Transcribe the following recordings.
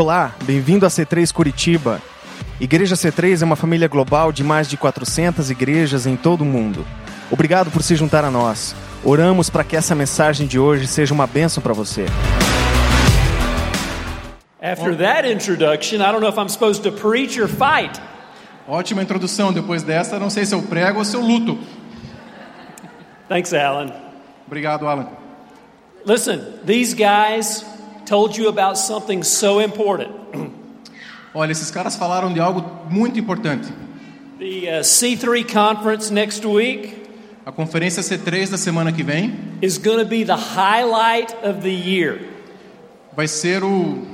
Olá, bem-vindo a C3 Curitiba. Igreja C3 é uma família global de mais de 400 igrejas em todo o mundo. Obrigado por se juntar a nós. Oramos para que essa mensagem de hoje seja uma bênção para você. After that introduction, I don't know if I'm supposed to preach or fight. Ótima introdução. Depois dessa, não sei se eu prego ou se eu luto. Thanks, Alan. Obrigado, Alan. Listen, these guys told you about something so important. Olha, esses caras falaram de algo muito importante. The uh, C3 conference next week A conferência C3 da semana que vem is going to be the highlight of the year. vai ser o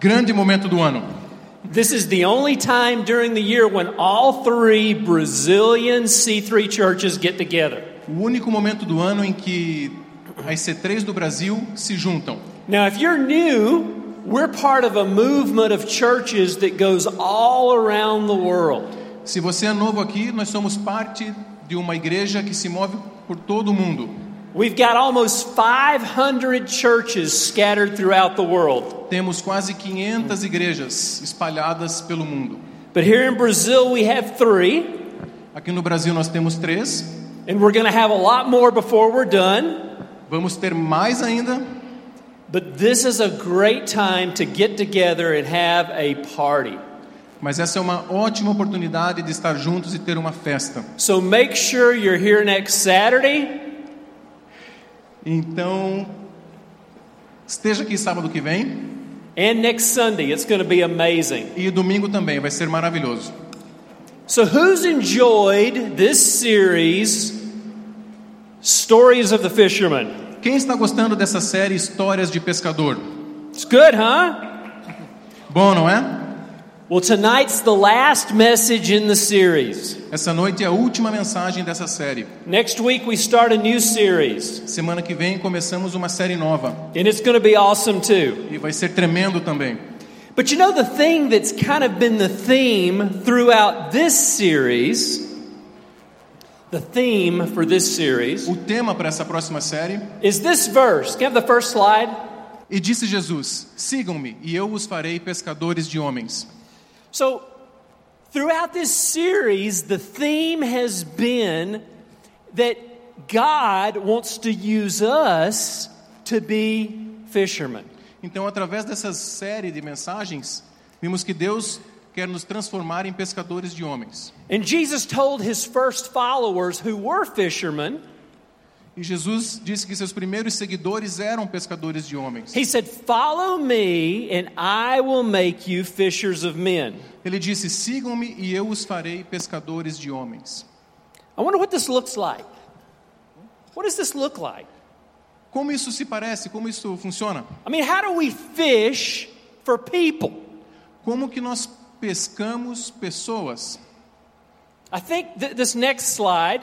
grande momento do ano. This is the only time during the year when all three Brazilian C3 churches get together. O único momento do ano em que as C3 do Brasil se juntam. Now, if you're new, we're part of a movement of churches that goes all around the world. Se você é novo aqui, nós somos parte de uma igreja que se move por todo o mundo. We've got almost 500 churches scattered throughout the world. Temos quase 500 igrejas espalhadas pelo mundo. But here in Brazil, we have three, Aqui no Brasil nós temos três. and we're going to have a lot more before we're done. Vamos ter mais ainda. But this is a great time to get together and have a party. Mas essa é uma ótima oportunidade de estar juntos e ter uma festa. So make sure you're here next Saturday. Então, esteja aqui sábado que vem And next Sunday, it's going to be amazing. e domingo também, vai ser maravilhoso. So, who's enjoyed this series, Stories of the Fisherman? Quem está gostando dessa série Histórias de Pescador? It's good, huh? Bom, não é? Well, tonight's the last message in the series. Essa noite é a última mensagem dessa série. Next week, we start a new series, Semana que vem começamos uma série nova and it's going to be awesome too. e vai ser tremendo também. But you know, the thing that's kind of been the theme throughout this series, the theme for this series, O tema para essa próxima série is this verse. Can I have the first slide? E disse Jesus: Sigam-me e eu os farei pescadores de homens. So, throughout this series, the theme has been that God wants to use us to be fishermen. Então, através dessa série de mensagens, vimos que Deus quer nos transformar em pescadores de homens. And Jesus told his first followers who were fishermen, E Jesus disse que seus primeiros seguidores eram pescadores de homens. He said, Follow me, and I will make you fishers of men. Ele disse: Sigam-me e eu os farei pescadores de homens. I wonder what this looks like. What does this look like? Como isso se parece? Como isso funciona? I mean, how do we fish for people? Como que nós pescamos pessoas? I think th- this next slide,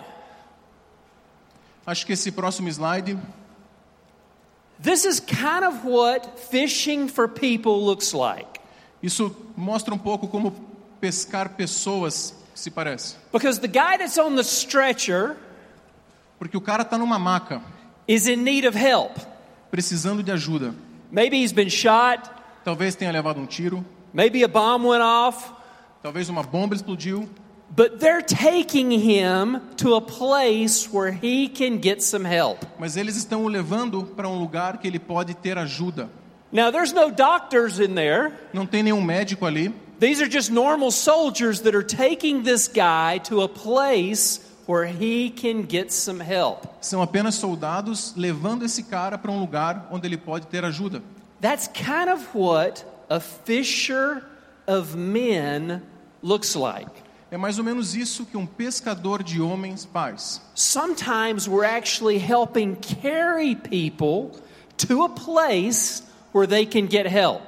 Acho que esse próximo slide this is kind of what fishing for people looks like. Isso mostra um pouco como pescar pessoas se parece. Because the guy that's on the stretcher Porque o cara está numa maca, is in need of help. precisando de ajuda. Maybe he's been shot, Talvez tenha levado um tiro, maybe a bomb went off, talvez uma bomba explodiu, but they're taking him to a place where he can get some help. mas eles estão o levando para um lugar que ele pode ter ajuda. Now, there's no doctors in there. Não tem nenhum médico ali, These are just normal soldiers that are taking this guy to a place where he can get some help. são apenas soldados levando esse cara para um lugar onde ele pode ter ajuda. That's kind of what a fisher of men looks like. É mais ou menos isso que um pescador de homens faz. Sometimes we're actually helping carry people to a place where they can get help.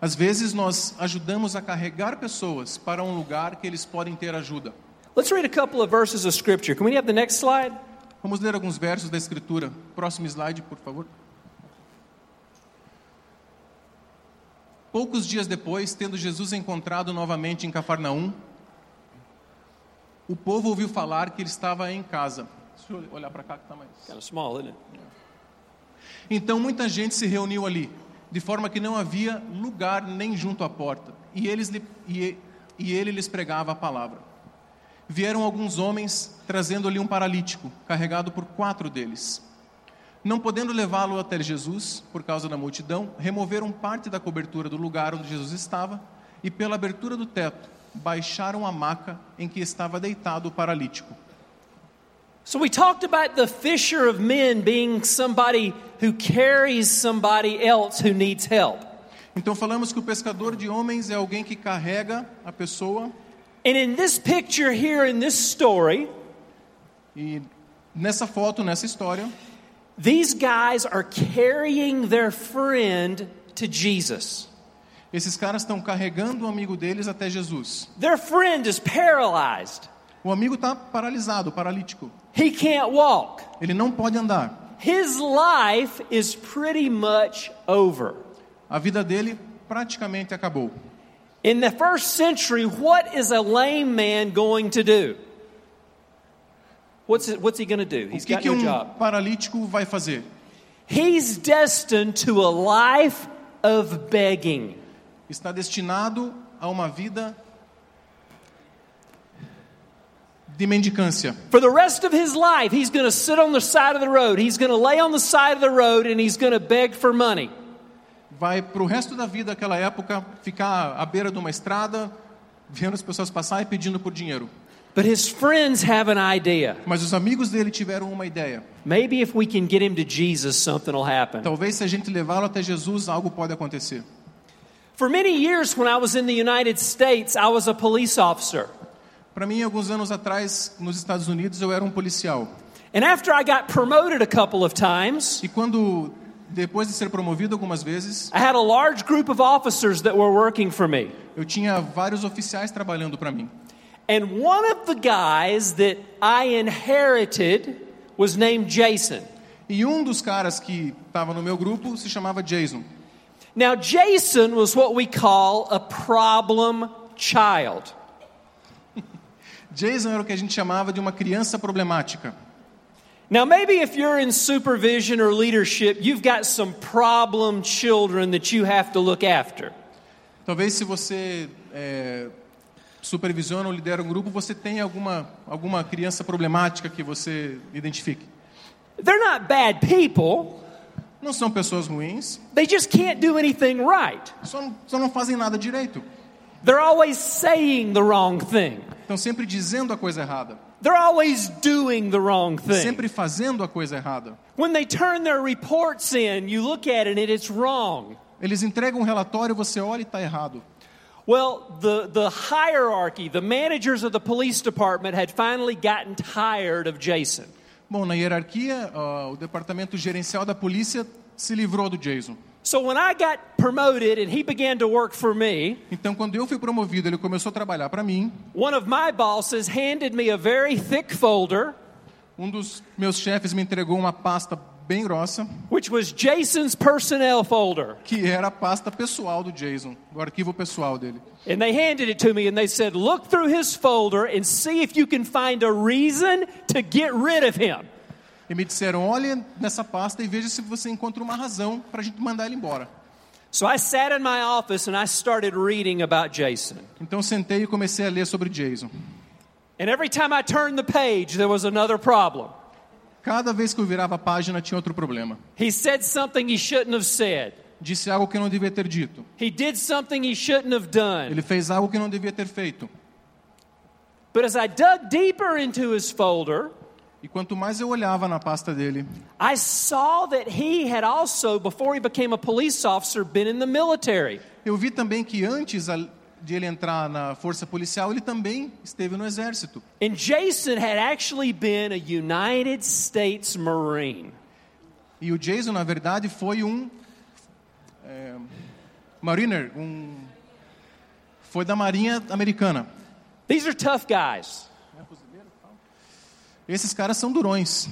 Às vezes nós ajudamos a carregar pessoas para um lugar que eles podem ter ajuda. Let's read a couple of verses of scripture. Can we have the next slide? Vamos ler alguns versos da Escritura. Próximo slide, por favor. Poucos dias depois, tendo Jesus encontrado novamente em Cafarnaum, o povo ouviu falar que ele estava em casa. Deixa eu olhar para cá que está mais. Kind of small, isn't it? Então muita gente se reuniu ali. de forma que não havia lugar nem junto à porta, e, eles, e, e ele lhes pregava a palavra. Vieram alguns homens trazendo-lhe um paralítico, carregado por quatro deles. Não podendo levá-lo até Jesus, por causa da multidão, removeram parte da cobertura do lugar onde Jesus estava e, pela abertura do teto, baixaram a maca em que estava deitado o paralítico. So we talked about the fisher of men being somebody who carries somebody else who needs help. Então falamos que o pescador de homens é alguém que carrega a pessoa And in this picture here in this story, e nessa foto, nessa história, these guys are carrying their friend to Jesus. esses caras estão carregando o amigo deles até Jesus. Their friend is paralyzed. O amigo está paralisado, paralítico. He can't walk. Ele não pode andar. His life is pretty much over. A vida dele praticamente acabou. In the first century, what is a lame man going to do? What's, what's he going to do? O He's que, got que no um job. paralítico vai fazer? He's destined to a life of begging. Está destinado a uma vida de mendicância. For the rest of his life, he's going to sit on the side of the road. He's going to lay on the side of the road and he's going to beg for money. Vai para o resto da vida, aquela época, ficar à beira de uma estrada, vendo as pessoas passar e pedindo por dinheiro. But his friends have an idea. Mas os amigos dele tiveram uma ideia. Maybe if we can get him to Jesus, something will happen. Talvez se a gente levá-lo até Jesus, algo pode acontecer. For many years, when I was in the United States, I was a police officer. Para mim, alguns anos atrás, nos Estados Unidos, eu era um policial. And after I got promoted a couple of times, E quando, depois de ser promovido algumas vezes, I had a large group of officers that were working for me. eu tinha vários oficiais trabalhando para mim. And one of the guys that I inherited was named Jason. E um dos caras que estava no meu grupo se chamava Jason. Now, Jason was what we call a problem child. Jason era o que a gente chamava de uma criança problemática. Now, maybe if you're in supervision or leadership, you've got some problem children that you have to look after. Talvez se você é, supervisiona ou lidera um grupo, você tenha alguma, alguma criança problemática que você identifique. They're not bad people, Não são pessoas ruins, they just can't do anything right. só, não- só não fazem nada direito. They're always saying the wrong thing, Estão sempre dizendo a coisa errada, they're always doing the wrong thing. sempre fazendo a coisa errada. When they turn their reports in, you look at it and it's wrong. Eles entregam um relatório, você olha e está errado. Well, the, the hierarchy, the managers of the police department had finally gotten tired of Jason. Bom, na hierarquia, ah, o departamento gerencial da polícia se livrou do Jason. So when I got promoted and he began to work for me, Então, quando eu fui promovido, ele começou a trabalhar para mim. one of my bosses handed me a very thick folder, Um dos meus chefes me entregou uma pasta bem grossa, which was Jason's personnel folder. que era a pasta pessoal do Jason, do arquivo pessoal dele. And they handed it to me and they said, Look through his folder and see if you can find a reason to get rid of him. E me disseram: olhe nessa pasta e veja se você encontra uma razão para a gente mandar ele embora. So I sat in my office and I started reading about Jason. Então sentei e comecei a ler sobre Jason. And every time I turned the page, there was another problem. Cada vez que eu virava a página tinha outro problema. He said something he shouldn't have said. Disse algo que não devia ter dito. He did something he shouldn't have done. Ele fez algo que não devia ter feito. But as I dug deeper into his folder, E quanto mais eu olhava na pasta dele, I saw that he had also, before he became a police officer, been in the military. eu vi também que antes de ele entrar na força policial, ele também esteve no exército. And Jason had actually been a United States Marine. E o Jason, na verdade, foi um é, mariner, um foi da Marinha Americana. These are tough guys. Esses caras são durões.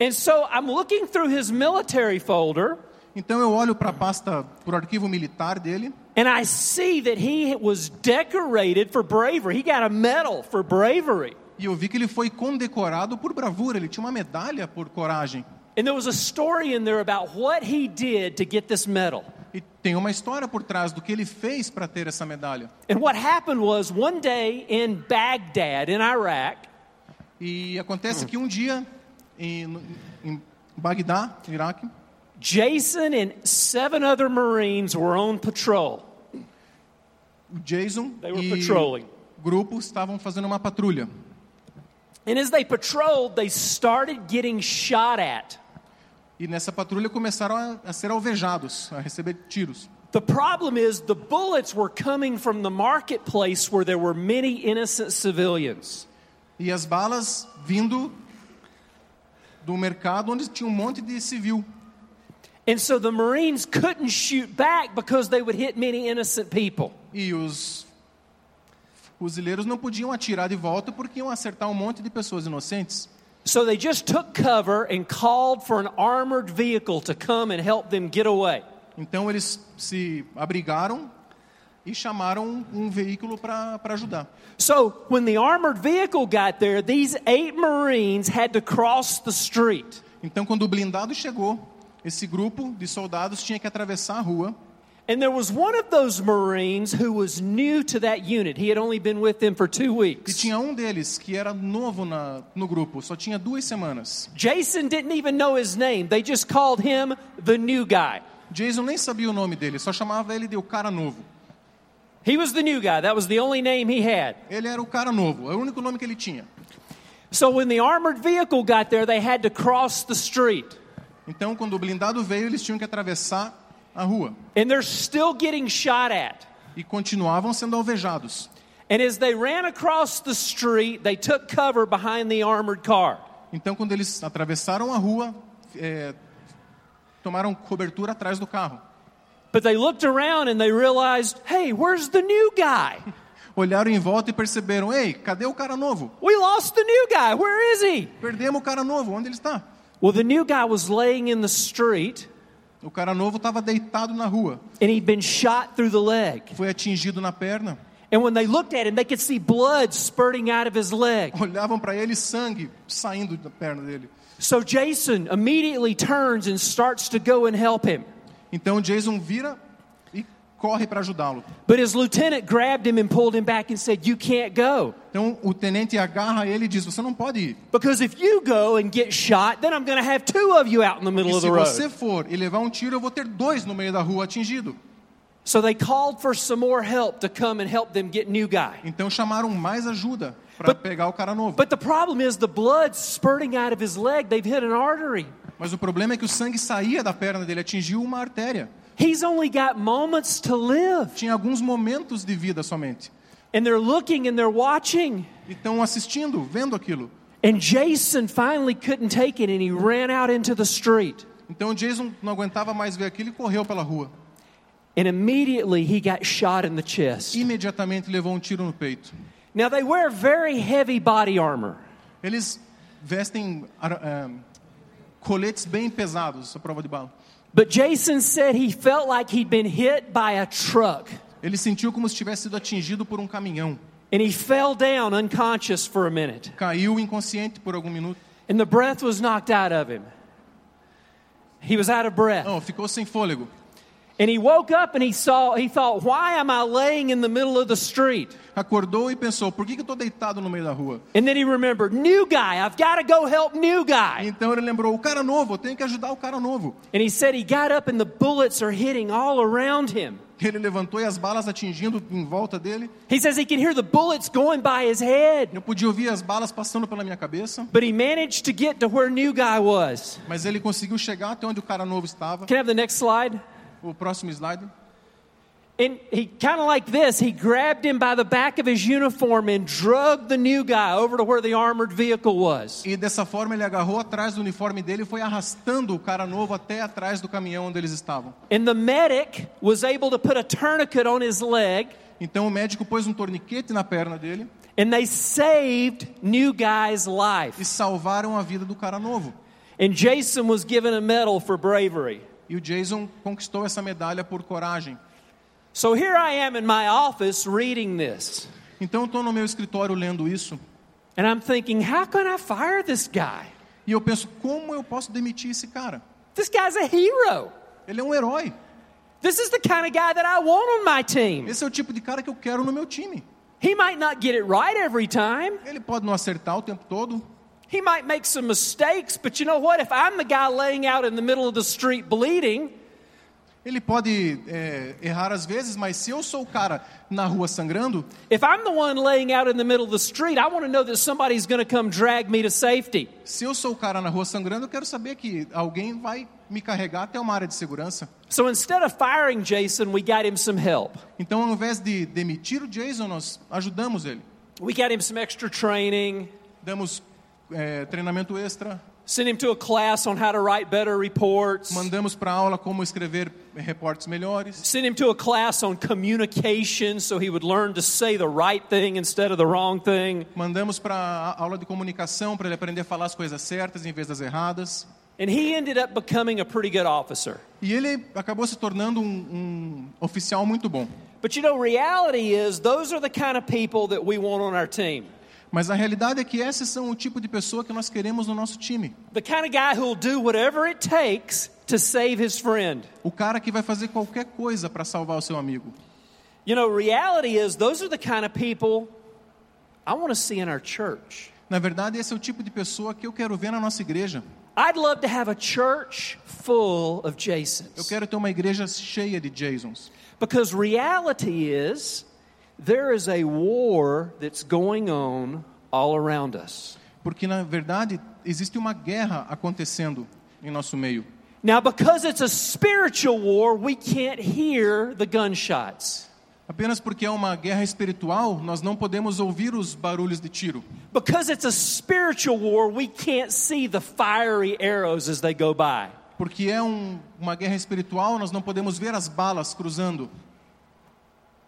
And so I'm looking through his military folder, Então eu olho para a pasta, para o arquivo militar dele, and I see that he was decorated for bravery. He got a medal for bravery. e eu vi que ele foi condecorado por bravura. Ele tinha uma medalha por coragem. And there was a story in there about what he did to get this medal. E tem uma história por trás do que ele fez para ter essa medalha. And what happened was one day in Baghdad, in Iraq, E acontece que um dia em, em Bagdá, Iraque, Jason and seven other Marines were on patrol. O Jason They were e patrolling. o grupo estavam fazendo uma patrulha. And as they patrolled, they started getting shot at. E nessa patrulha começaram a, a ser alvejados, a receber tiros. The problem is the bullets were coming from the marketplace where there were many innocent civilians. E as balas vindo do mercado onde tinha um monte de civil. And so the Marines couldn't shoot back because they would hit many innocent people. E os fuzileiros não podiam atirar de volta porque iam acertar um monte de pessoas inocentes. So they just took cover and called for an armored vehicle to come and help them get away. Então eles se abrigaram e chamaram um veículo para ajudar. So when the armored vehicle got there, these eight Marines had to cross the street. Então quando o blindado chegou, esse grupo de soldados tinha que atravessar a rua. And there was one of those Marines who was new to that unit. He had only been with them for two E weeks. tinha um deles que era novo na, no grupo, só tinha duas semanas. Jason didn't even know his name. They just called him the new guy. Jason nem sabia o nome dele, só chamava ele de o cara novo. He was the new guy. That was the only name he had. Ele era o cara novo, é o único nome que ele tinha. So when the armored vehicle got there, they had to cross the street. Então, quando o blindado veio, eles tinham que atravessar a rua And they're still getting shot at. e continuavam sendo alvejados. And as they ran across the street, they took cover behind the armored car. Então, quando eles atravessaram a rua, é, tomaram cobertura atrás do carro. But they looked around and they realized, hey, where's the new guy? Olharam em volta e perceberam: ei, cadê o cara novo? We lost the new guy. Where is he? Perdemos o cara novo, onde ele está? Well, the new guy was laying in the street O cara novo estava deitado na rua, and he'd been shot through the leg. foi atingido na perna. And when they looked at him, they could see blood spurting out of his leg. Olhavam para ele sangue saindo da perna dele. So Jason immediately turns and starts to go and help him. Então Jason vira corre para ajudá-lo. But his lieutenant grabbed him and pulled him back and said, You can't go. Então o tenente agarra ele e diz: Você não pode ir. Because if you go and get shot, then I'm going to have two of you out in the middle of se the road. você for e levar um tiro, eu vou ter dois no meio da rua atingido. So they called for some more help to come and help them get new guy. Então chamaram mais ajuda para pegar o cara novo. But the problem is the blood spurting out of his leg. They've hit an artery. Mas o problema é que o sangue saía da perna dele, atingiu uma artéria. He's only got moments to live. Tinha alguns momentos de vida somente. And they're looking and they're watching. E estão assistindo, vendo aquilo. And Jason finally couldn't take it and he ran out into the street. Então Jason não aguentava mais ver aquilo e correu pela rua. And immediately he got shot in the chest. Imediatamente levou um tiro no peito. Now they wear very heavy body armor. Eles vestem ara- eh, coletes bem pesados, à prova de bala. But Jason said he felt like he'd been hit by a truck. Ele sentiu como se tivesse sido atingido por um caminhão. And he fell down unconscious for a minute. Caiu inconsciente por algum minuto. And the breath was knocked out of him. He was out of breath. Não, ficou sem fôlego. And he woke up and he saw, he thought, why am I laying in the middle of the street? Acordou e pensou: por que, que eu estou deitado no meio da rua? And then he remembered, new guy, I've got to go help new guy. Então ele lembrou: o cara novo, eu tenho que ajudar o cara novo. And he said he got up and the bullets are hitting all around him. Ele levantou e as balas atingindo em volta dele. He says he can hear the bullets going by his head. Eu podia ouvir as balas passando pela minha cabeça, But he managed to get to where new guy was. mas ele conseguiu chegar até onde o cara novo estava. Can I have the next slide? O próximo slide. And he kind of like this, he grabbed him by the back of his uniform and drugged the new guy over to where the armored vehicle was. E dessa forma ele agarrou atrás do uniforme dele e foi arrastando o cara novo até atrás do caminhão onde eles estavam. And the medic was able to put a tourniquet on his leg, Então o médico pôs um torniquete na perna dele and they saved new guy's e life. salvaram a vida do cara novo. And Jason was given a medal for bravery. E o Jason conquistou essa medalha por coragem. So here I am in my office reading this. Então eu estou no meu escritório lendo isso And I'm thinking, how can I fire this guy? e eu penso: como eu posso demitir esse cara? This guy's a hero. Ele é um herói. This is the kind of guy that I want on my team. Esse é o tipo de cara que eu quero no meu time. He might not get it right every time. Ele pode não acertar o tempo todo, He might make some mistakes, but you know what? If I'm the guy laying out in the middle of the street bleeding, ele pode é, errar às vezes, mas se eu sou o cara na rua sangrando, if I'm the one laying out in the middle of the street, I want to know that somebody's going to come drag me to safety. se eu sou o cara na rua sangrando, eu quero saber que alguém vai me carregar até uma área de segurança. So instead of firing Jason, we got him some help. Então, ao invés de demitir o Jason, nós ajudamos ele. We got him some extra training, Damos é, treinamento extra, sent him to a class on how to write better reports, mandamos para aula como escrever reportes melhores, sent him to a class on communication so he would learn to say the right thing instead of the wrong thing. mandamos para aula de comunicação para ele aprender a falar as coisas certas em vez das erradas. And he ended up becoming a pretty good officer. E ele acabou se tornando um, um oficial muito bom. But you know, reality is those are the kind of people that we want on our team. Mas a realidade é que esses são o tipo de pessoa que nós queremos no nosso time. The kind of guy who'll do whatever it takes to save his friend. O cara que vai fazer qualquer coisa para salvar o seu amigo. You know, reality is those are the kind of people I want to see in our church. Na verdade, esse é o tipo de pessoa que eu quero ver na nossa igreja. I'd love to have a church full of Eu Jasons. quero ter uma igreja cheia de Jasons. Because reality is there is a war that's going on all around us. Porque, na verdade, existe uma guerra acontecendo em nosso meio. Now, because it's a spiritual war, we can't hear the gunshots. Apenas porque é uma guerra espiritual, nós não podemos ouvir os barulhos de tiro. Because it's a spiritual war, we can't see the fiery arrows as they go by. Porque é um- uma guerra espiritual, nós não podemos ver as balas cruzando.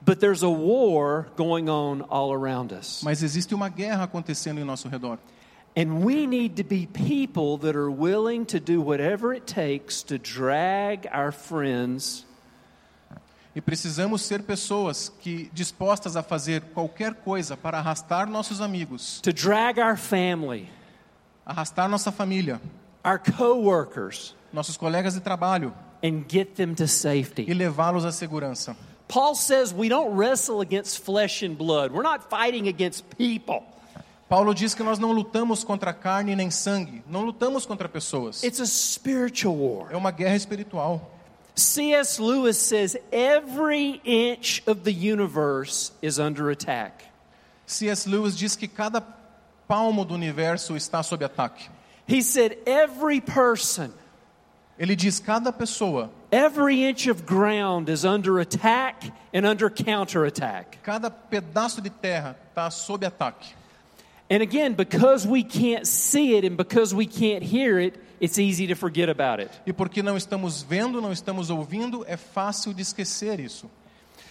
But there's a war going on all around us. Mas existe uma guerra acontecendo em nosso redor. And we need to be people that are willing to do whatever it takes to drag our friends E precisamos ser pessoas que dispostas a fazer qualquer coisa para arrastar nossos amigos, to drag our family, arrastar nossa família, our coworkers, nossos colegas de trabalho and get them to e safety. levá-los à segurança. Paul says we don't wrestle against flesh and blood. We're not fighting against people. Paulo diz que nós não lutamos contra carne nem sangue, não lutamos contra pessoas. It's a spiritual war. É uma guerra espiritual. C.S. Lewis says every inch of the universe is under attack. C.S. Lewis diz que cada palmo do universo está sob ataque. He said every person, Ele diz cada pessoa, every inch of ground is under attack and under counterattack. cada pedaço de terra está sob ataque. And again, because we can't see it and because we can't hear it, it's easy to forget about it. E porque não estamos vendo, não estamos ouvindo, é fácil de esquecer isso.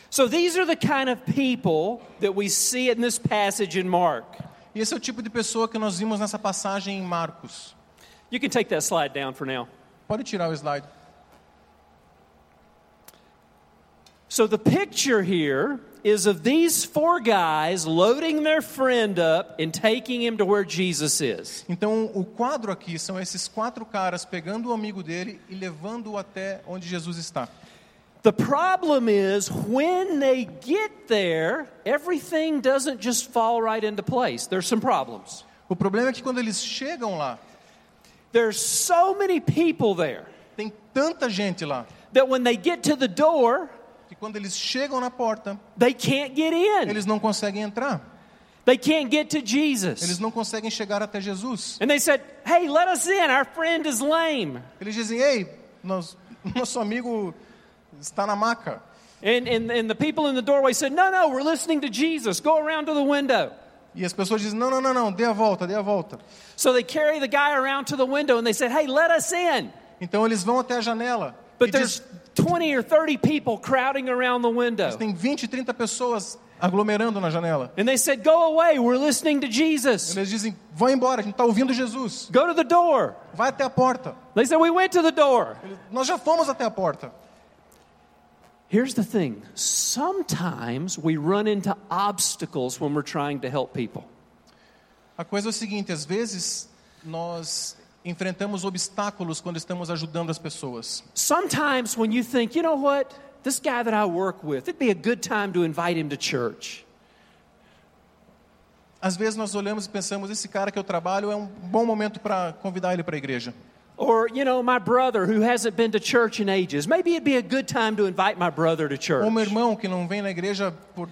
So these are the kind of people that we see in this passage in Mark. E esse é o tipo de pessoa que nós vimos nessa passagem em Marcos. You can take that slide down for now. Pode tirar o slide. So the picture here is of these four guys loading their friend up and taking him to where Jesus is. Então, o quadro aqui são esses quatro caras pegando o amigo dele e levando-o até onde Jesus está. The problem is when they get there, everything doesn't just fall right into place. There's some problems. O problema é que quando eles chegam lá, There's so many people there tem tanta gente lá, that when they get to the door, quando eles chegam na porta, they can't get in. eles não conseguem entrar. They can't get to Eles Jesus. não conseguem chegar até Jesus. And they said, Hey, let us in. Our friend is lame. Eles dizem: Ei, nós, nosso amigo está na maca. And, and, and the people in the doorway said, No, no, we're listening to Jesus. Go around to the window. E as pessoas dizem: Não, não, não, não, dê a volta, dê a volta. So they carry the guy around to the window and they said, Hey, let us in. Então eles vão até a janela. But e diz, 20 or 30 people crowding around the window. tem 20, 30 pessoas aglomerando na janela. And they said, Go away. We're listening to Jesus. Eles dizem: Vão embora, a gente está ouvindo Jesus. Go to the door. Vai até a porta. They said, We went to the door. Eles, Nós já fomos até a porta. Here's the thing sometimes we run into obstacles when we're trying to help people. A coisa é o seguinte: às vezes nós enfrentamos obstáculos quando estamos ajudando as pessoas. Sometimes when you think, you know what, this guy that I work with, it'd be a good time to invite him to church. Às vezes nós olhamos e pensamos, esse cara que eu trabalho é um bom momento para convidar ele para a igreja. Or, you know, my brother who hasn't been to church in ages, maybe it'd be a good time to invite my brother to church. Ou meu irmão que não vem na igreja por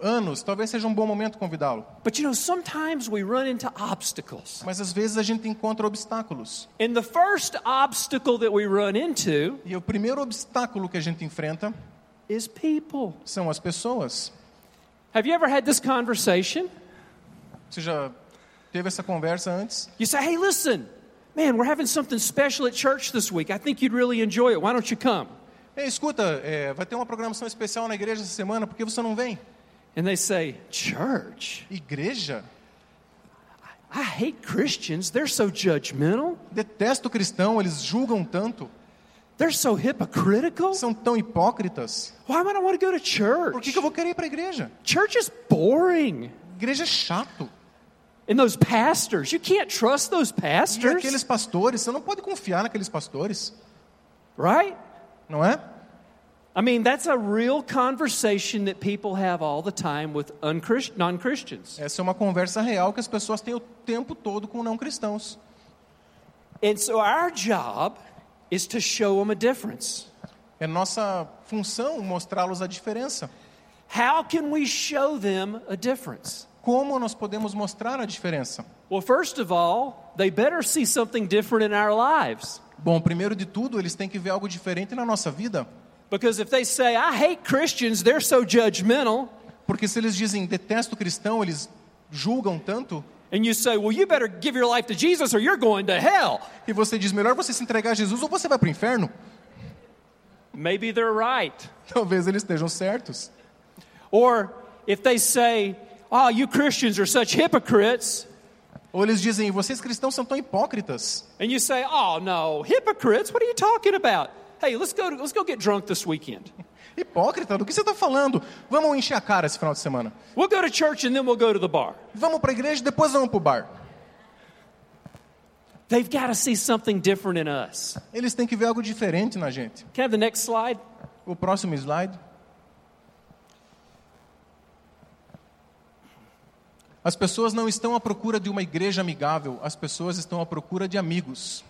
anos, talvez seja um bom momento convidá-lo. But you know, sometimes we run into obstacles. Mas às vezes a gente encontra obstáculos. And the first obstacle that we run into E o primeiro obstáculo que a gente enfrenta is people. são as pessoas. Have you ever had this conversation? Você já teve essa conversa antes? You say, hey, listen, man, we're having something special at church this week. I think you'd really enjoy it. Why don't you come? Ei, escuta, é, vai ter uma programação especial na igreja essa semana, por que você não vem? And they say, church? Igreja? I hate Christians. They're so judgmental. Detesto cristão, eles julgam tanto, They're so hypocritical. são tão hipócritas. Why would I want to go to Por que, church? que eu vou querer ir para a igreja? Church is boring. Igreja é chato. And those pastors, you can't trust those E pastors, aqueles pastores, você não pode confiar naqueles pastores, right? não é? I mean, that's a real conversation that people have all the time with unchrist- non Christians. Essa é uma conversa real que as pessoas têm o tempo todo com não cristãos. And so our job is to show them a difference. É nossa função mostrá-los a diferença. How can we show them a difference? Como nós podemos mostrar a diferença? Well, first of all, they better see something different in our lives. Bom, primeiro de tudo, eles têm que ver algo diferente na nossa vida. Because if they say, I hate Christians, they're so judgmental, Porque se eles dizem detesto cristão, eles julgam tanto, and you say, well, you better give your life to Jesus or you're going to hell, e você diz melhor você se entregar a Jesus ou você vai para o inferno, maybe they're right. talvez eles estejam certos. Or if they say, oh, you Christians are such hypocrites, Ou eles dizem vocês cristãos são tão hipócritas. and you say, oh, no, hypocrites? What are you talking about? Hey, let's go, let's go get drunk this weekend. Hipócrita? Do que você está falando? Vamos encher a cara esse final de semana. We'll go to church and then we'll go to the bar. Vamos para a igreja e depois vamos para o bar. They've got to see something different in us. Eles têm que ver algo diferente na gente. Can I have the next slide? O próximo slide. As pessoas não estão à procura de uma igreja amigável, as pessoas estão à procura de amigos.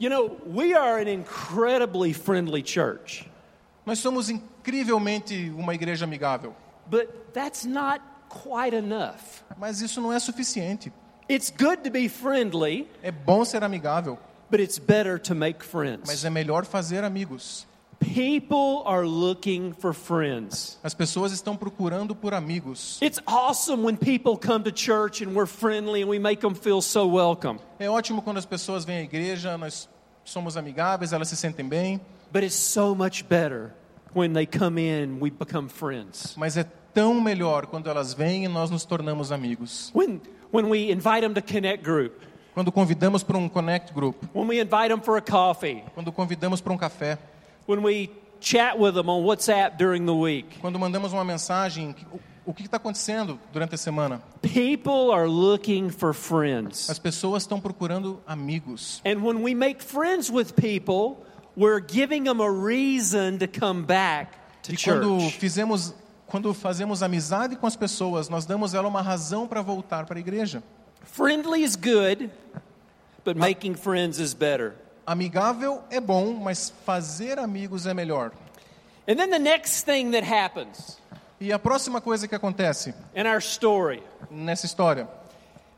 You know, we are an incredibly friendly church, Nós somos incrivelmente uma igreja amigável, but that's not quite enough. mas isso não é suficiente. It's good to be friendly, É bom ser amigável, but it's better to make mas friends. é melhor fazer amigos. People are looking for friends. As pessoas estão procurando por amigos. It's awesome when people come to church and we're friendly and we make them feel so welcome. É ótimo quando as pessoas vêm à igreja, nós somos amigáveis, elas se sentem bem, But it's so much better when they come in, we become friends. mas é tão melhor quando elas vêm e nós nos tornamos amigos. When, when we invite them to Connect Group, Quando convidamos para um connect group, when we invite them for a coffee, quando convidamos para um café, when we chat with them on WhatsApp during the week. quando mandamos uma mensagem, o- que está acontecendo durante a semana? People are looking for friends. As pessoas estão procurando amigos. And when we make friends with people, we're giving them a reason to come back to E quando church. fizemos, quando fazemos amizade com as pessoas, nós damos ela uma razão para voltar para a igreja. Friendly is good, but making friends is better. Amigável é bom, mas fazer amigos é melhor. And then the next thing that happens E a próxima coisa que acontece in our story, nessa história,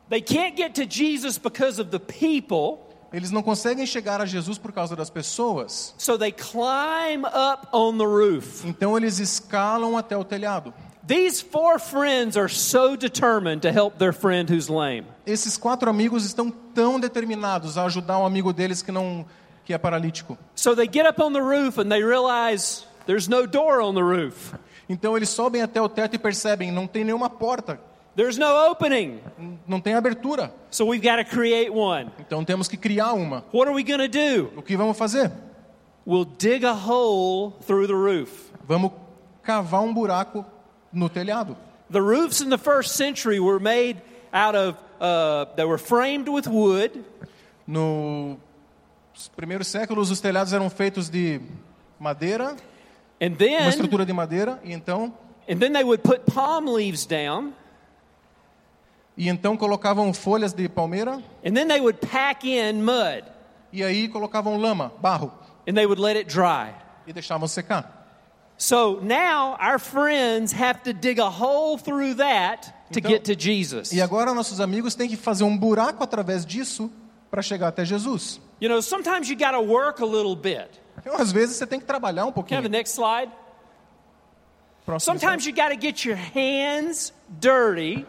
they can't get to Jesus because of the people, eles não conseguem chegar a Jesus por causa das pessoas. so they climb up on the roof. Então eles escalam até o telhado. These four friends are so determined to help their friend who's lame. Esses quatro amigos estão tão determinados a ajudar um amigo deles que não que é paralítico. So they get up on the roof and they realize there's no door on the roof. Então eles sobem até o teto e percebem, não tem nenhuma porta, There's no opening. não tem abertura. So we've got to create one. Então temos que criar uma. What are we going to do? O que vamos fazer? We'll dig a hole through the roof. Vamos cavar um buraco no telhado. The roofs in the first century were made out of, uh, they were framed with wood, Nos primeiros séculos, os telhados eram feitos de madeira And uma then, estrutura de madeira, e então, and then they would put palm leaves down, e então colocavam folhas de palmeira, and then they would pack in mud, e aí colocavam lama, barro, and they would let it dry. e deixavam secar. So now our friends have to dig a hole through that to Então- get to Jesus. E agora nossos amigos têm que fazer um buraco através disso para chegar até Jesus. You know, sometimes you got to work a little bit. Então, às vezes você tem que trabalhar um Can I pouquinho. have the next slide? Próximo Sometimes you got to get your hands dirty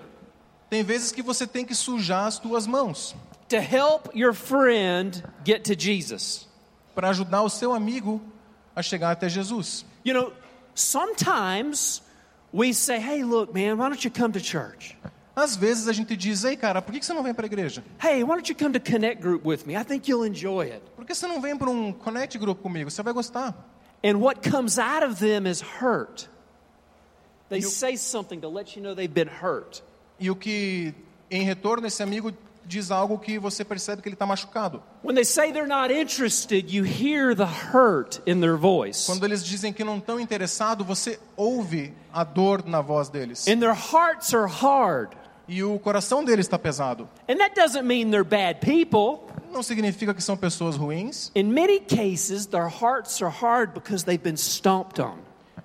Tem vezes que você tem que sujar as tuas mãos to help your friend get to Jesus. para ajudar o seu amigo a chegar até Jesus. You know, sometimes we say, hey, look, man, why don't you come to church? Às vezes a gente diz: "Ei, cara, por que você não vem para a igreja? Hey, why don't you come to Connect Group with me? I think you'll enjoy it. Por que você não vem para um connect group comigo? Você vai gostar." And what comes out of them is hurt. They say something to let you know they've been hurt. E o que em retorno esse amigo diz algo que você percebe que ele está machucado. When they say they're not interested, you hear the hurt in their voice. Quando eles dizem que não estão interessados, você ouve a dor na voz deles. And their hearts are hard. E o coração deles está pesado. And that doesn't mean they're bad people. Não significa que são pessoas ruins. In many cases, their hearts are hard because they've been stomped on.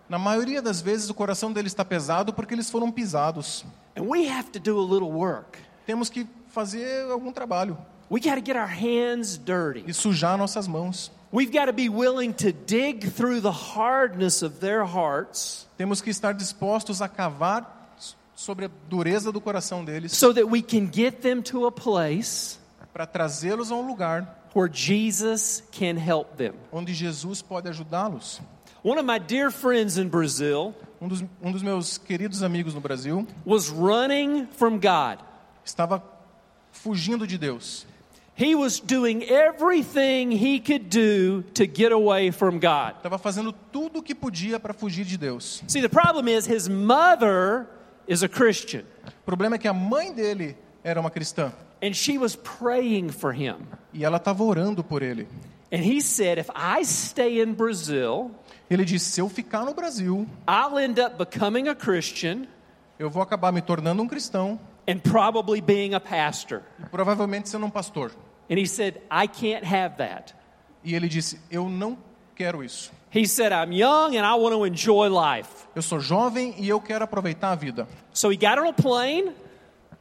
Na maioria das vezes, o coração deles está pesado porque eles foram pisados. And we have to do a little work. Temos que fazer algum trabalho We got to get our hands dirty. e sujar nossas mãos. We've got to be willing to dig through the hardness of their hearts Temos que estar dispostos a cavar sobre a dureza do coração deles so that we can get them to a place para trazê-los a um lugar where Jesus can help them. onde Jesus pode ajudá-los. One of my dear friends in Brazil Um dos, um dos meus queridos amigos no Brasil was running from God. estava fugindo de Deus. He was doing everything he could do to get away from God. Estava fazendo tudo o que podia para fugir de Deus. See, the problem is his mother is a Christian, O problema é que a mãe dele era uma cristã and she was praying for him. e ela estava orando por ele. And he said, If I stay in Brazil, Ele disse: se eu ficar no Brasil, I'll end up becoming a Christian eu vou acabar me tornando um cristão and probably being a pastor. e provavelmente sendo um pastor. And he said, I can't have that. E ele disse: eu não quero isso. He said, I'm young and I want to enjoy life. Eu sou jovem e eu quero aproveitar a vida. So he got on a plane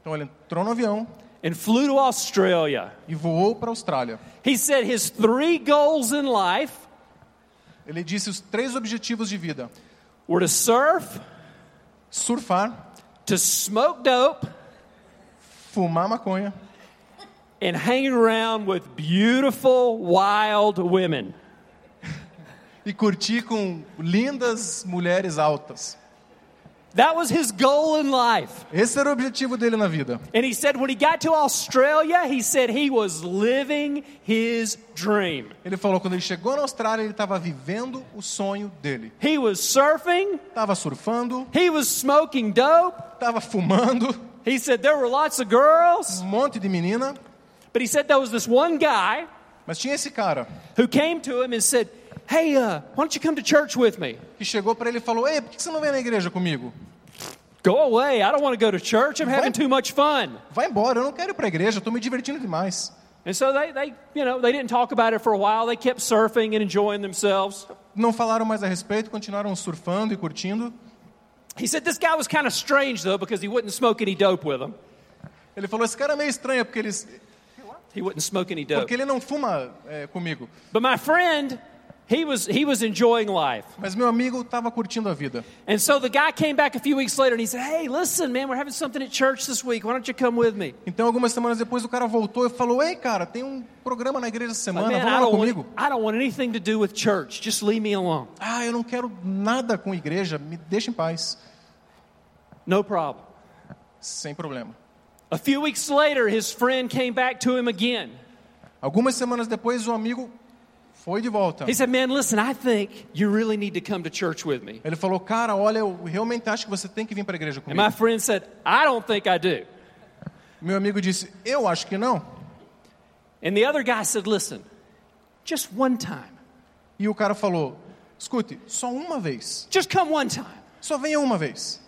Então ele entrou no avião and flew to Australia. e voou para a Austrália. He said his three goals in life Ele disse os três objetivos de vida: were to surf, surfar, to smoke dope, fumar maconha and hang around with beautiful, wild women. e curtir com lindas mulheres altas. That was his goal in life. Esse era o objetivo dele na vida. And he said when he got to Australia, he said he was living his dream. Ele falou quando ele chegou na Austrália, ele estava vivendo o sonho dele. He was surfing, Estava surfando, he was smoking dope. estava fumando, He said there were lots of girls, um monte de menina, but he said there was this one guy mas tinha esse cara who came to him and said, Hey, uh, why don't you come to church with me? que chegou para ele e falou: Ei, por que você não vem na igreja comigo? Go away. I don't want to go to church. I'm having What? too much fun. Vai embora, eu não quero ir para a igreja, estou me divertindo demais. And so they, they, you know, they didn't talk about it for a while. They kept surfing and enjoying themselves. Não falaram mais a respeito, continuaram surfando e curtindo. He said this guy was kind of strange though because he wouldn't smoke any dope with him. Ele falou: Esse cara é meio estranho porque ele, He wouldn't smoke any dope. porque ele não fuma é, comigo. But my friend, he was he was enjoying life. Mas meu amigo estava curtindo a vida. And so the guy came back a few weeks later and he said, "Hey, listen, man, we're having something at church this week. Why don't you come with me?" Então, algumas semanas depois, o cara voltou e falou: Ei, cara, tem um programa na igreja essa Like, semana, man, vamos lá comigo? want, I don't want anything to do with church. Just leave me alone. Ah, eu não quero nada com igreja, me deixa em paz. No problem. Sem problema. A few weeks later, his friend came back to him again. Algumas semanas depois, o amigo foi de volta. He said, "Man, listen, I think you really need to come to church with me." Ele falou: Cara, olha, eu realmente acho que você tem que vir para a igreja And comigo. my friend said, "I don't think I do." Meu amigo disse: Eu acho que não. And the other guy said, "Listen, just one time. E o cara falou: Escute, só uma vez. Just come one time. Só venha uma vez.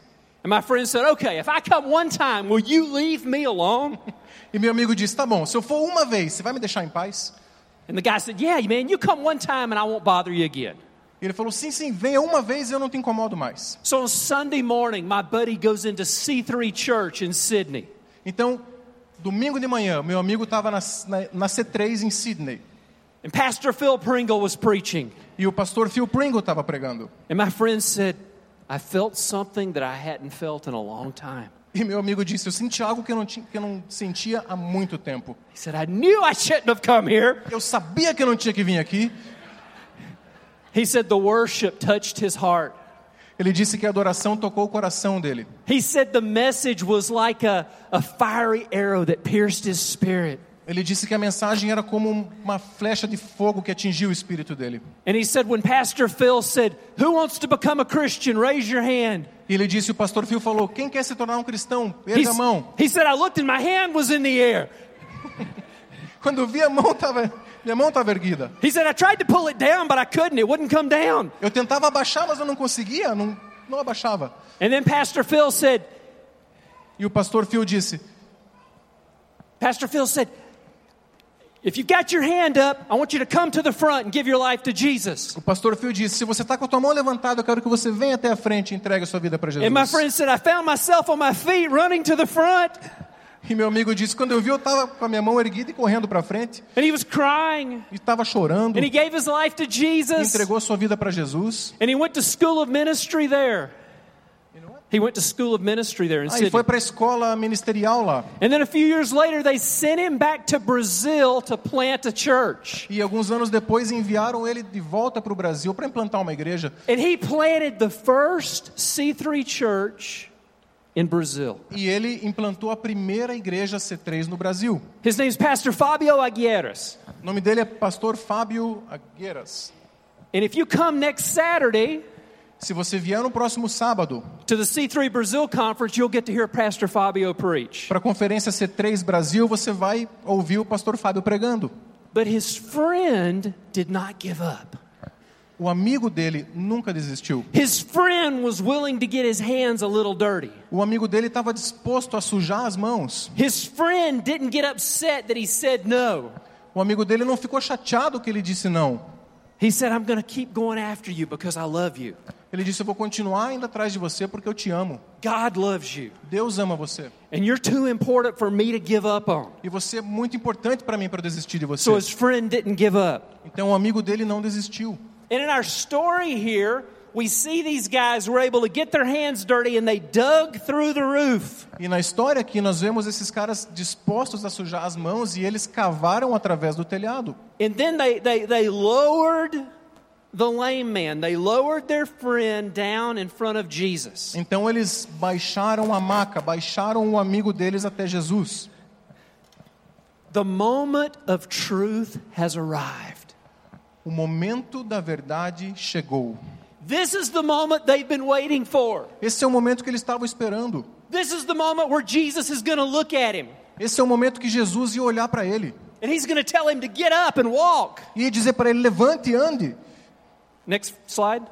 And my friend said, Okay, if I come one time, will you leave me alone? E meu amigo disse: Tá bom, se eu for uma vez, você vai me deixar em paz? And the guy said, Yeah, man, you come one time and I won't bother you again. E ele falou: Sim, sim, venha uma vez e eu não te incomodo mais. So on Sunday morning, my buddy goes into C3 Church in Sydney. Então, domingo de manhã, meu amigo estava na, na, na C3 em Sydney. And Pastor Phil Pringle was preaching. E o pastor Phil Pringle estava pregando. And my friend said, I felt something that I hadn't felt in a long time. E meu amigo disse: Eu senti algo que eu não, tinha, que eu não sentia há muito tempo. He said, I knew I shouldn't have come here. Eu sabia que eu não tinha que vir aqui. He said, the worship touched his heart. Ele disse que a adoração tocou o coração dele. He said the message was like a, a fiery arrow that pierced his spirit. Ele disse que a mensagem era como uma flecha de fogo que atingiu o espírito dele. And he said, when Pastor Phil said, Who wants to become a Christian? Raise your hand. E ele disse, o pastor Phil falou: Quem quer se tornar um cristão? Erga a mão. he said, I looked and my hand was in the air. Quando eu vi a mão, tava, minha mão estava erguida. He said, I tried to pull it down, but I couldn't. It wouldn't come down. Eu tentava abaixar, mas eu não conseguia, não, não abaixava. And then Pastor Phil said, E o pastor Phil disse: Pastor Phil said, If you got your hand up, I want you to come to the front and give your life to Jesus. O pastor Phil disse: Se você está com a tua mão levantada, eu quero que você venha até a frente e entregue a sua vida para And my Jesus. friend said, I found myself on my feet running to the front. E meu amigo disse: Quando eu vi, eu estava com a minha mão erguida e correndo para frente. And he was crying. E estava chorando. And he gave his life to E Jesus. entregou a sua vida para Jesus. And he went to school of ministry there. He went to school of ministry there in Aí Sydney. foi para a escola ministerial lá. And then a few years later, they sent him back to Brazil to plant a church. E alguns anos depois enviaram ele de volta para o Brasil para implantar uma igreja. And he planted the first C3 church in Brazil. E ele implantou a primeira igreja C3 no Brasil. His name's Pastor Fabio Aguirres. O nome dele é Pastor Fábio Agueiras. And if you come next Saturday Se você vier no próximo sábado to the C3 Brazil conference, you'll get to hear Pastor Fabio preach. para a conferência C3 Brasil, você vai ouvir o Pastor Fábio pregando. But his friend did not give up. O amigo dele nunca desistiu. His friend was willing to get his hands a little dirty. O amigo dele estava disposto a sujar as mãos. His friend didn't get upset that he said no. O amigo dele não ficou chateado que ele disse não. He said, I'm going to keep going after you because I love you. Ele disse: Eu vou continuar indo atrás de você porque eu te amo. God loves you. Deus ama você. And you're too important for me to give up on. E você é muito importante para mim para desistir de você. So his friend didn't give up. Então o amigo dele não desistiu. And in our story here, we see these guys were able to get their hands dirty and they dug through the roof. E na história aqui nós vemos esses caras dispostos a sujar as mãos e eles cavaram através do telhado. And then they, they, they lowered the lame man. They lowered their friend down in front of Jesus. Então eles baixaram a maca, baixaram o amigo deles até Jesus. The moment of truth has arrived. O momento da verdade chegou. This is the moment they've been waiting for. Esse é o momento que eles estavam esperando. This is the moment where Jesus is going to look at him Esse é o momento que Jesus ia olhar para ele and he's going to tell him to get up and walk. e dizer para ele: levante e ande. Next slide.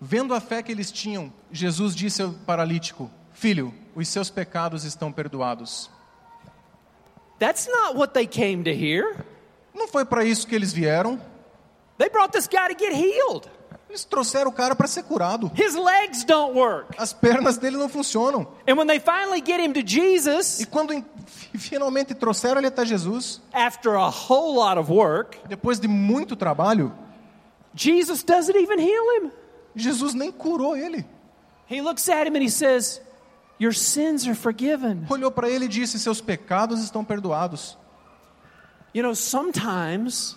Vendo a fé que eles tinham, Jesus disse ao paralítico: Filho, os seus pecados estão perdoados. That's not what they came to hear. Não foi para isso que eles vieram. They brought this guy to get healed. Eles trouxeram o cara para ser curado. His legs don't work. As pernas dele não funcionam. And when they finally get him to E Jesus, quando em- finalmente trouxeram ele até Jesus, after a whole lot of work, depois de muito trabalho, Jesus doesn't even heal him. Jesus nem curou ele. He looks at him and he says, Your sins are forgiven. Olhou para ele e disse: Seus pecados estão perdoados. You know, sometimes,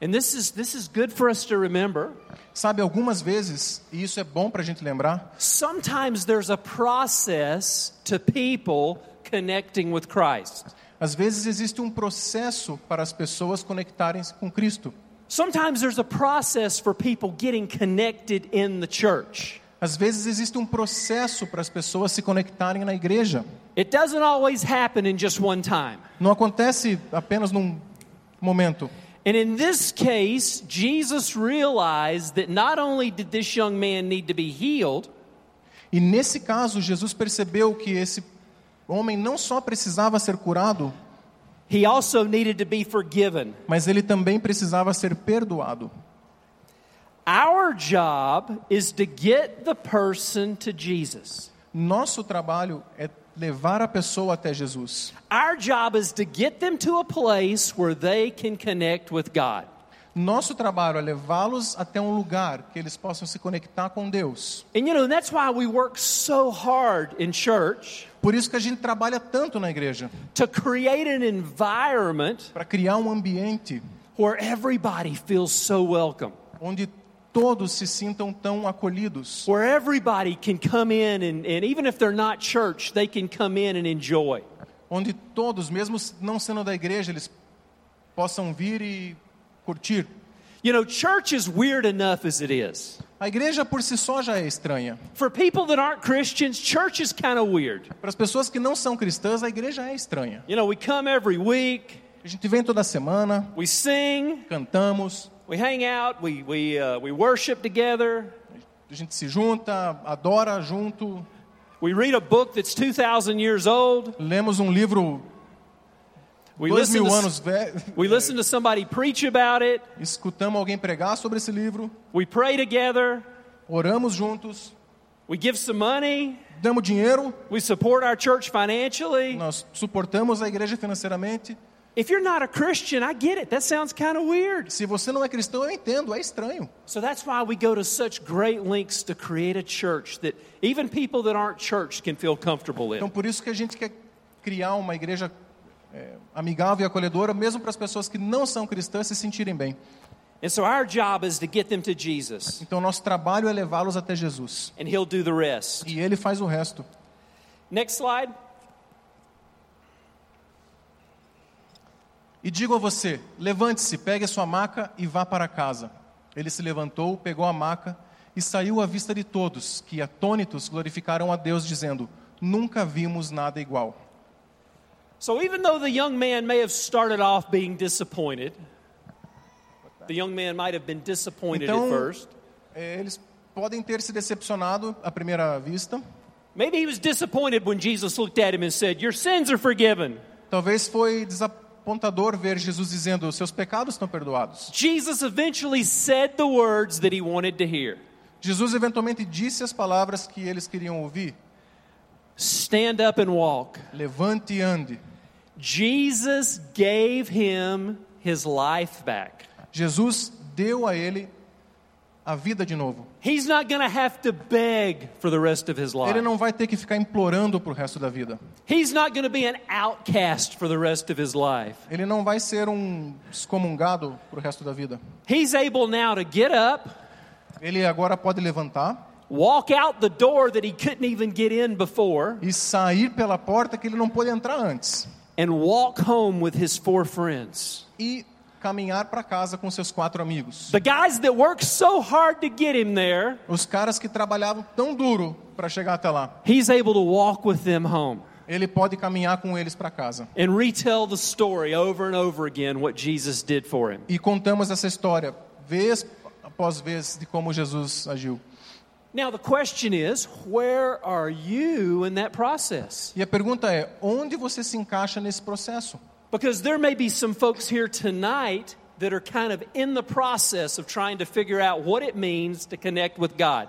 and this is, this is good for us to remember, Sabe, algumas vezes, e isso é bom para a gente lembrar, sometimes there's a process to people connecting with Christ. às vezes existe um processo para as pessoas conectarem-se com Cristo. Sometimes there's a process for people getting connected in the church. Às vezes existe um processo para as pessoas se conectarem na igreja. It doesn't always happen in just one time. Não acontece apenas num momento. And in this case, Jesus realized that not only did this young man need to be healed, E nesse caso, Jesus percebeu que esse homem não só precisava ser curado, he also needed to be forgiven. mas ele também precisava ser perdoado. Our job is to get the person to Jesus. Nosso trabalho é levar a pessoa até Jesus. Our job is to get them to a place where they can connect with God. Nosso trabalho é levá-los até um lugar que eles possam se conectar com Deus. And you know, that's why we work so hard in church Por isso que a gente trabalha tanto na igreja, to create an environment para criar um ambiente where everybody feels so welcome, onde todos se sintam tão acolhidos, where everybody can come in and, and even if they're not church, they can come in and enjoy. onde todos, mesmo não sendo da igreja, eles possam vir e curtir. You know, church is weird enough as it is. A igreja por si só já é estranha. For people that aren't Christians, church is kind of weird. Para as pessoas que não são cristãs, a igreja é estranha. You know, we come every week, A gente vem toda semana, we sing, cantamos, we hang out, we, we, uh, we worship together, a gente se junta, adora junto, we read a book that's 2,000 years old, lemos um livro we dois mil to, anos velho, we listen to somebody preach about it, escutamos alguém pregar sobre esse livro, we pray together, oramos juntos, we give some money, damos dinheiro, we support our church financially. nós suportamos a igreja financeiramente. If you're not a Christian, I get it. That sounds kind of weird. Se você não é cristão, eu entendo, é estranho. So that's why we go to such great lengths to create a church that even people that aren't church can feel comfortable Então in. por isso que a gente quer criar uma igreja é, amigável e acolhedora, mesmo para as pessoas que não são cristãs se sentirem bem. And so our job is to get them to Jesus, Então nosso trabalho é levá-los até Jesus. and He'll do the rest. E ele faz o resto. Next slide. E digo a você: levante-se, pegue a sua maca e vá para casa. Ele se levantou, pegou a maca e saiu à vista de todos, que atônitos glorificaram a Deus, dizendo: Nunca vimos nada igual. So even though the young man may have started off being disappointed, the young man might have been disappointed at Então, first. é, eles podem ter se decepcionado à primeira vista. Maybe he was disappointed when Jesus looked at him and said, Your sins are forgiven. Talvez foi desapontador ver Jesus dizendo: Seus pecados estão perdoados. Jesus eventually said the words that he wanted to hear Jesus eventualmente disse as palavras que eles queriam ouvir: Stand up and walk. Levante e ande. Jesus gave him his life back. Jesus deu a ele a vida de novo. He's not going to have to beg for the rest of his life. Ele não vai ter que ficar implorando para o resto da vida. He's not going to be an outcast for the rest of his life. Ele não vai ser um excomungado para o resto da vida. He's able now to get up, Ele agora pode levantar walk out the door that he couldn't even get in before, e sair pela porta que ele não pôde entrar antes. and walk home with his four friends. E caminhar para casa com seus quatro amigos. The guys that worked so hard to get him there, Os caras que trabalhavam tão duro para chegar até lá. he's able to walk with them home Ele pode caminhar com eles para casa. and retell the story over and over again what Jesus did for him. E contamos essa história vez após vez de como Jesus agiu. Now, the question is, where are you in that process? E a pergunta é: onde você se encaixa nesse processo? Because there may be some folks here tonight that are kind of in the process of trying to figure out what it means to connect with God.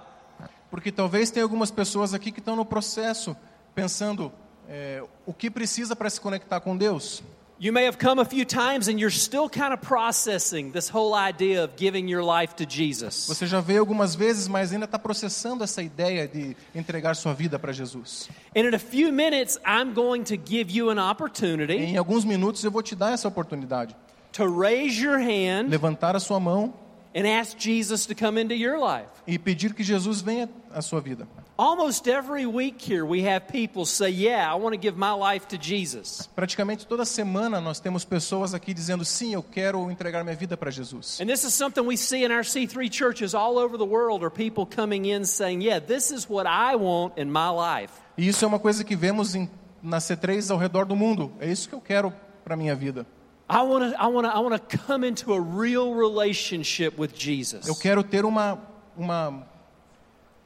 Porque talvez tenha algumas pessoas aqui que estão no processo pensando é, o que precisa para se conectar com Deus. You may have come a few times and you're still kind of processing this whole idea of giving your life to Jesus. Você já veio algumas vezes, mas ainda está processando essa ideia de entregar sua vida para Jesus. And in a few minutes, I'm going to give you an opportunity Em alguns minutos eu vou te dar essa oportunidade. to raise your hand Levantar a sua mão and ask Jesus to come into your life. e pedir que Jesus venha à sua vida. Almost every week here, we have people say, Yeah, I want to give my life to Jesus. Praticamente toda semana nós temos pessoas aqui dizendo sim, eu quero entregar minha vida para Jesus. And this is something we see in our C3 churches all over the world are people coming in saying, Yeah, this is what I want in my life. E isso é uma coisa que vemos em, na C3 ao redor do mundo. É isso que eu quero para minha vida. I want to I want to I want to come into a real relationship with Jesus. Eu quero ter uma, uma,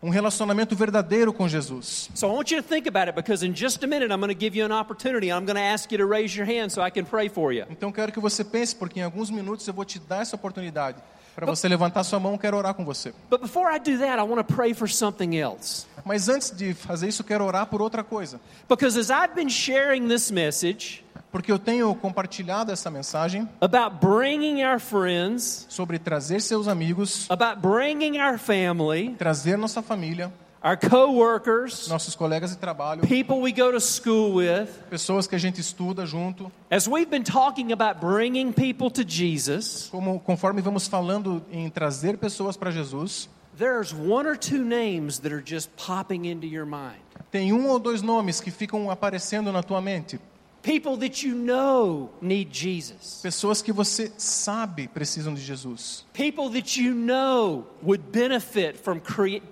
um relacionamento verdadeiro com Jesus. So I want you to think about it because in just a minute I'm going to give you an opportunity. I'm going to ask you to raise your hand so I can pray for you. Então quero que você pense, porque em alguns minutos eu vou te dar essa oportunidade. Para você levantar sua mão, quero orar com você. But before I do that, I want to pray for something else. Mas antes de fazer isso, quero orar por outra coisa. Because as I've been sharing this message Porque eu tenho compartilhado essa mensagem about bringing our friends, sobre trazer seus amigos, about bringing our family, trazer nossa família, our coworkers, nossos colegas de trabalho, people we go to school with, pessoas que a gente estuda junto. as we've been talking about bringing people to Jesus, Como conforme vamos falando em trazer pessoas para Jesus, there's one or two names that are just popping into your mind. tem um ou dois nomes que ficam aparecendo na tua mente. People that you know need Jesus. Pessoas que você sabe precisam de Jesus. People that you know would benefit from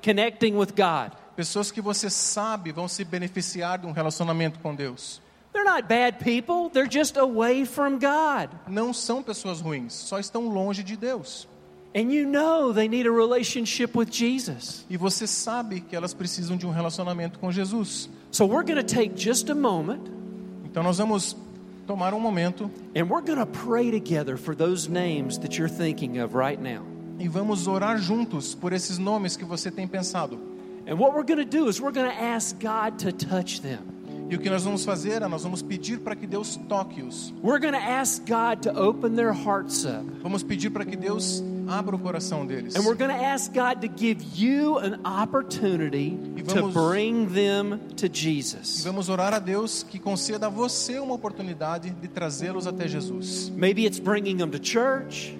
connecting with God. Pessoas que você sabe vão se beneficiar de um relacionamento com Deus. They're not bad people, they're just away from God. Não são pessoas ruins, só estão longe de Deus. And you know they need a relationship with Jesus. E você sabe que elas precisam de um relacionamento com Jesus. So we're going to take just a moment Então nós vamos tomar um momento and we're going to pray together for those names that you're thinking of right now. e vamos orar juntos por esses nomes que você tem pensado. And what we're going to do is we're going to ask God to touch them. E o que nós vamos fazer é nós vamos pedir para que Deus toque-os. We're going to ask God to open their hearts up. Vamos pedir para que Deus abra o coração deles. And we're going to ask God to give you an opportunity E to vamos- bring them to E Jesus. vamos orar a Deus que conceda a você uma oportunidade de trazê-los até Jesus. Maybe it's bringing them to church.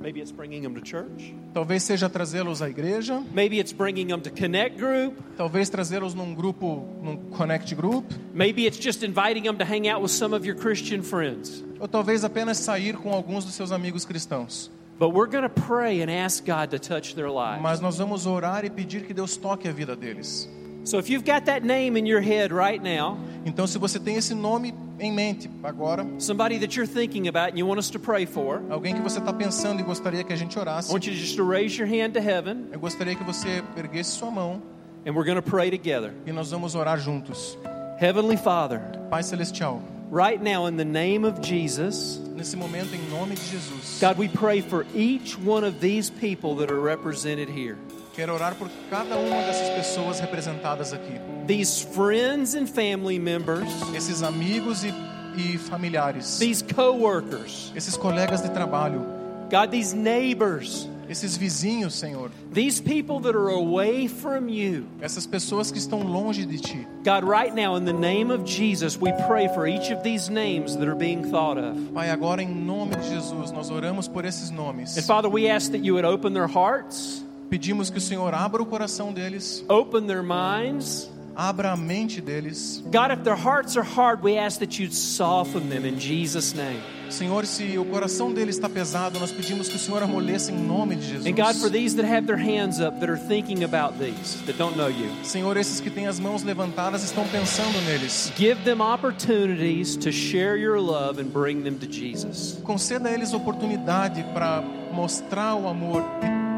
Maybe it's bringing them to church. Talvez seja trazê-los à igreja, Maybe it's bringing them to Connect Group. talvez trazê-los num grupo, num Connect Group, Maybe it's just inviting them to hang out with some of your Christian friends. ou talvez apenas sair com alguns dos seus amigos cristãos. But we're going to pray and ask God to touch their lives. Mas nós vamos orar e pedir que Deus toque a vida deles. So if you've got that name in your head right now, Então, se você tem esse nome em mente agora, somebody that you're thinking about and you want us to pray for, alguém que você está pensando e gostaria que a gente I orasse, want you just to raise your hand to heaven eu gostaria que você erguesse sua mão and we're going to pray together. e nós vamos orar juntos. Heavenly Father, Pai Celestial, right now in the name of Jesus, nesse momento, em nome de Jesus, God, we pray for each one of these people that are represented here. quero orar por cada uma dessas pessoas representadas aqui. These friends and family members, Esses amigos e, e familiares, these coworkers. esses colegas de trabalho, God, these neighbors, esses vizinhos, Senhor, these people that are away from you. essas pessoas que estão longe de Ti. God, right now, in the name of Jesus, we pray for each of these names that are being thought of. Pai, agora em nome de Jesus, nós oramos por esses nomes. And Father, we ask that you would open their hearts, Pedimos que o Senhor abra o coração deles, open their minds. Abra a mente deles. God, if their hearts are hard, we ask that you'd soften them in Jesus' name. Senhor, se o coração deles está pesado, nós pedimos que o Senhor amoleça em nome de Jesus. And God, for these that have their hands up that are thinking about these, that don't know you, Senhor, esses que têm as mãos levantadas estão pensando neles. give them opportunities to share your love and bring them to Jesus. Conceda a eles oportunidade para mostrar o amor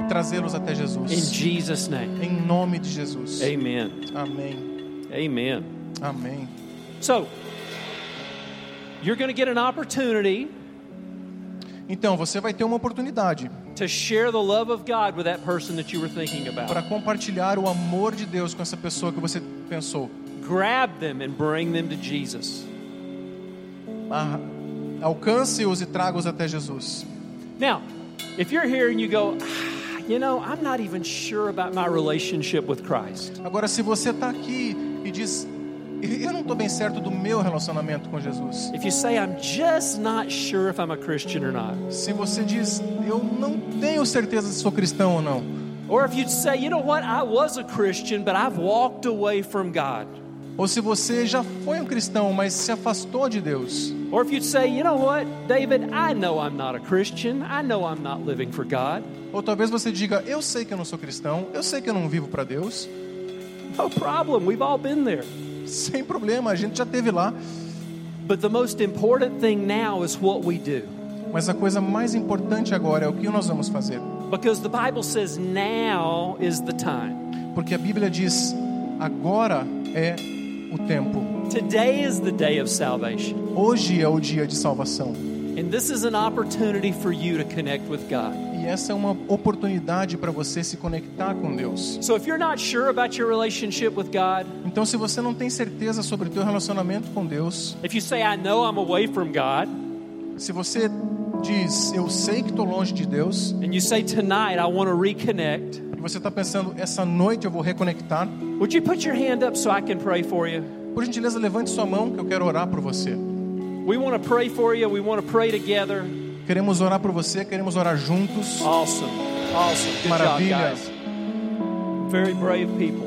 e trazê-los até In Jesus. Jesus' name. Em nome de Jesus. Amen. Amém. Amen. Amém. So, you're going to get an opportunity Então, você vai ter uma oportunidade to share the love of God with that person that you were thinking about. para compartilhar o amor de Deus com essa pessoa que você pensou. Grab them and bring them to Jesus. Ah, Alcance-os e traga-os até Jesus. Now, if you're here and you go, "Ah, you know, I'm not even sure about my relationship with Christ. Agora, se você está aqui e diz, eu não estou bem certo do meu relacionamento com Jesus. Say, sure. Se você diz, eu não tenho certeza se sou cristão ou não. Or if you'd say, you know what, I was a Christian, but I've walked away from God. Ou se você já foi um cristão, mas se afastou de Deus. Or if you'd say, you know what, David, I know I'm not a Christian. I know I'm not living for God. Ou talvez você diga, eu sei que eu não sou cristão, eu sei que eu não vivo para Deus. No problem. We've all been there. Sem problema, a gente já teve lá. But the most important thing now is what we do. Mas a coisa mais importante agora é o que nós vamos fazer. Because the Bible says now is the time. Porque a Bíblia diz: agora é o tempo. Today is the day of salvation. Hoje é o dia de salvação. And this is an opportunity for you to connect with God. E essa é uma oportunidade para você se conectar com Deus. So if you're not sure about your relationship with God, Então, se você não tem certeza sobre o teu relacionamento com Deus, if you say, I know I'm away from God, se você diz, eu sei que estou longe de Deus, and you say, Tonight I want to reconnect, e você está pensando, essa noite eu vou reconectar, would you put your hand up so I can pray for you? por gentileza, levante sua mão que eu quero orar por você. We want to pray for you. We want to pray together. Queremos orar por você, queremos orar juntos. Awesome. Awesome. Good Maravilha. Very brave people.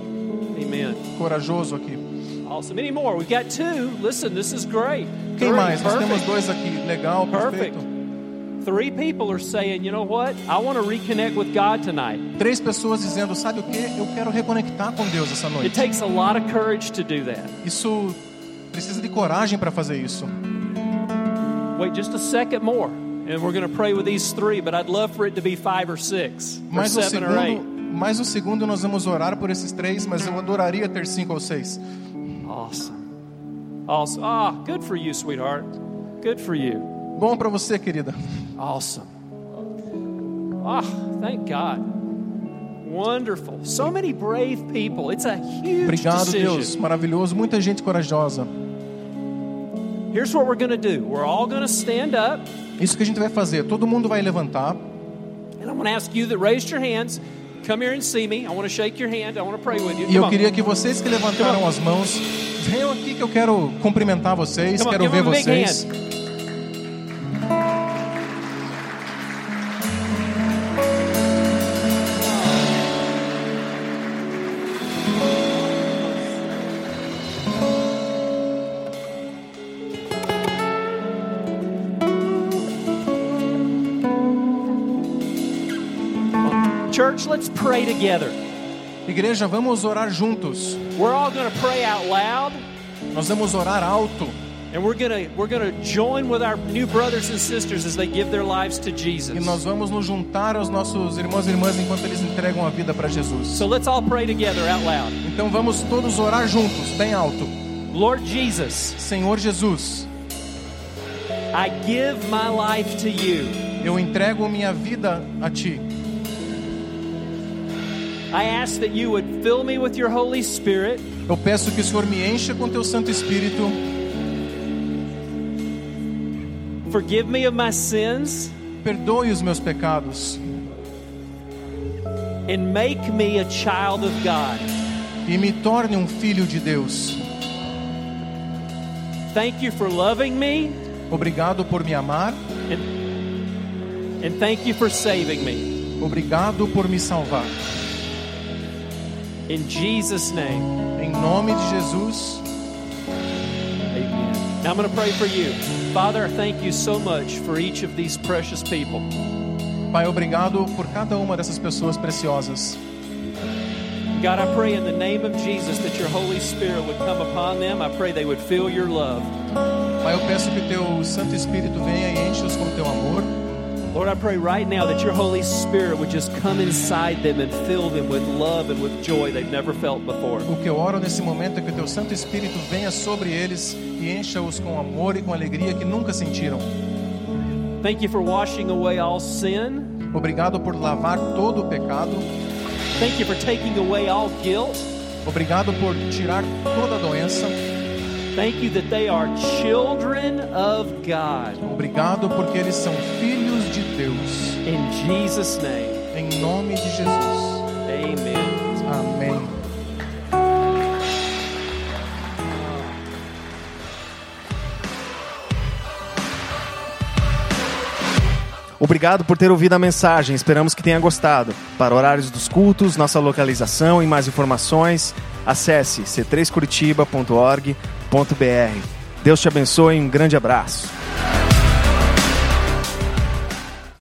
Amen. Corajoso aqui. Awesome. Any more? We've got two. Listen, this is great. Quem Three. mais? Nós temos dois aqui. Legal, Perfect. perfeito. Three people are saying, you know what? I want to reconnect with God tonight. Três pessoas dizendo, sabe o que? Eu quero reconectar com Deus essa It noite. takes a lot of courage to do that. Isso precisa de coragem para fazer isso. Wait just a second more, and we're going to pray with these three, but I'd love for it to be five or six, or seven or eight. segundo, mais um segundo nós vamos orar por esses três, mas eu adoraria ter cinco ou seis. Awesome. Awesome. Ah, good for you, sweetheart. Good for you. Bom para você, querida. Awesome. Ah, thank God. Wonderful. So many brave people. It's a huge Obrigado, decision. Deus. Maravilhoso. Muita gente corajosa. Here's what we're going to do. We're all going to stand up, Isso que a gente vai fazer. Todo mundo vai levantar. and I'm going to ask you that raised your hands, come here and see me. I want to shake your hand. I want to pray with you. E eu on. queria que vocês que levantaram as mãos venham aqui que eu quero cumprimentar vocês, Come quero ver vocês. Pray together. Igreja, vamos orar juntos. We're all going to pray out loud. Nós vamos orar alto And we're gonna we're gonna join with our new brothers and sisters as they give their lives to Jesus. e nós vamos nos juntar aos nossos irmãos e irmãs enquanto eles entregam a vida para Jesus. So let's all pray together out loud. Então vamos todos orar juntos, bem alto. Lord Jesus, Senhor Jesus, I give my life to you. eu entrego minha vida a ti. I ask that you would fill me with your Holy Spirit Eu peço que o Senhor me encha com teu Santo Espírito, forgive me of my sins perdoe os meus pecados and make me a child of God. e me torne um filho de Deus. Thank you for loving me Obrigado por me amar, and, and thank you for saving me. obrigado por me salvar. In Jesus' name. Em nome de Jesus, Amen. Now I'm going to pray for you. Father, thank you so much for each of these precious people. Pai, obrigado por cada uma dessas pessoas preciosas. God, I pray in the name of Jesus that your Holy Spirit would come upon them. I pray they would feel your love. Pai, eu peço que teu Santo Espírito venha e enche-os com teu amor. Lord, I pray right now that your Holy Spirit would just come inside them and fill them with love and with joy they've never felt before. O que eu oro nesse momento é que o teu Santo Espírito venha sobre eles e encha-os com amor e com alegria que nunca sentiram. Thank you for washing away all sin. Obrigado por lavar todo o pecado. Thank you for taking away all guilt. Obrigado por tirar toda a doença. Thank you that they are children of God. Obrigado porque eles são filhos de Deus. In Jesus' name, Em nome de Jesus. amen. Amém. Obrigado por ter ouvido a mensagem, esperamos que tenha gostado. Para horários dos cultos, nossa localização e mais informações, acesse c3curitiba.org.br. Deus te abençoe e um grande abraço.